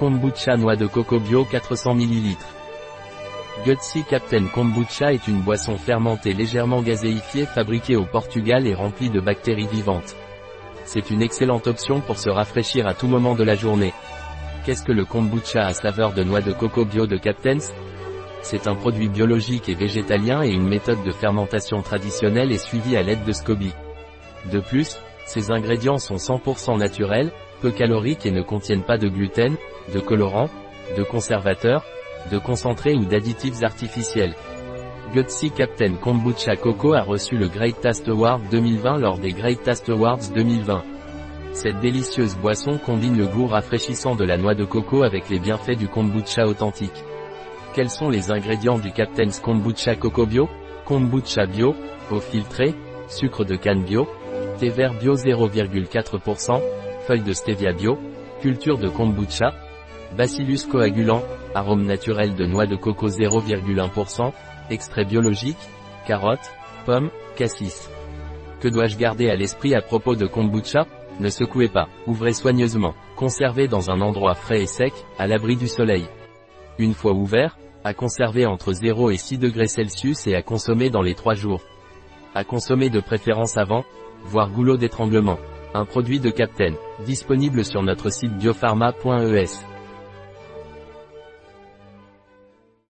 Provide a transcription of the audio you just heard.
Kombucha noix de coco bio 400 ml. Gutsy Captain Kombucha est une boisson fermentée légèrement gazéifiée fabriquée au Portugal et remplie de bactéries vivantes. C'est une excellente option pour se rafraîchir à tout moment de la journée. Qu'est-ce que le kombucha à saveur de noix de coco bio de Captain's? C'est un produit biologique et végétalien et une méthode de fermentation traditionnelle est suivie à l'aide de SCOBY. De plus, ces ingrédients sont 100% naturels, peu caloriques et ne contiennent pas de gluten, de colorants, de conservateurs, de concentrés ou d'additifs artificiels. Gutsy Captain Kombucha Coco a reçu le Great Taste Award 2020 lors des Great Taste Awards 2020. Cette délicieuse boisson combine le goût rafraîchissant de la noix de coco avec les bienfaits du kombucha authentique. Quels sont les ingrédients du Captain's Kombucha Coco Bio? Kombucha bio, eau filtrée, sucre de canne bio, thé vert bio 0,4%, feuilles de stevia bio, culture de kombucha, bacillus coagulant, arôme naturel de noix de coco 0,1%, extrait biologique, carottes, pommes, cassis. Que dois-je garder à l'esprit à propos de kombucha? Ne secouez pas, ouvrez soigneusement, conservez dans un endroit frais et sec, à l'abri du soleil. Une fois ouvert, à conserver entre 0 et 6 degrés Celsius et à consommer dans les 3 jours. À consommer de préférence avant, voire goulot d'étranglement. Un produit de Captain, disponible sur notre site biopharma.es.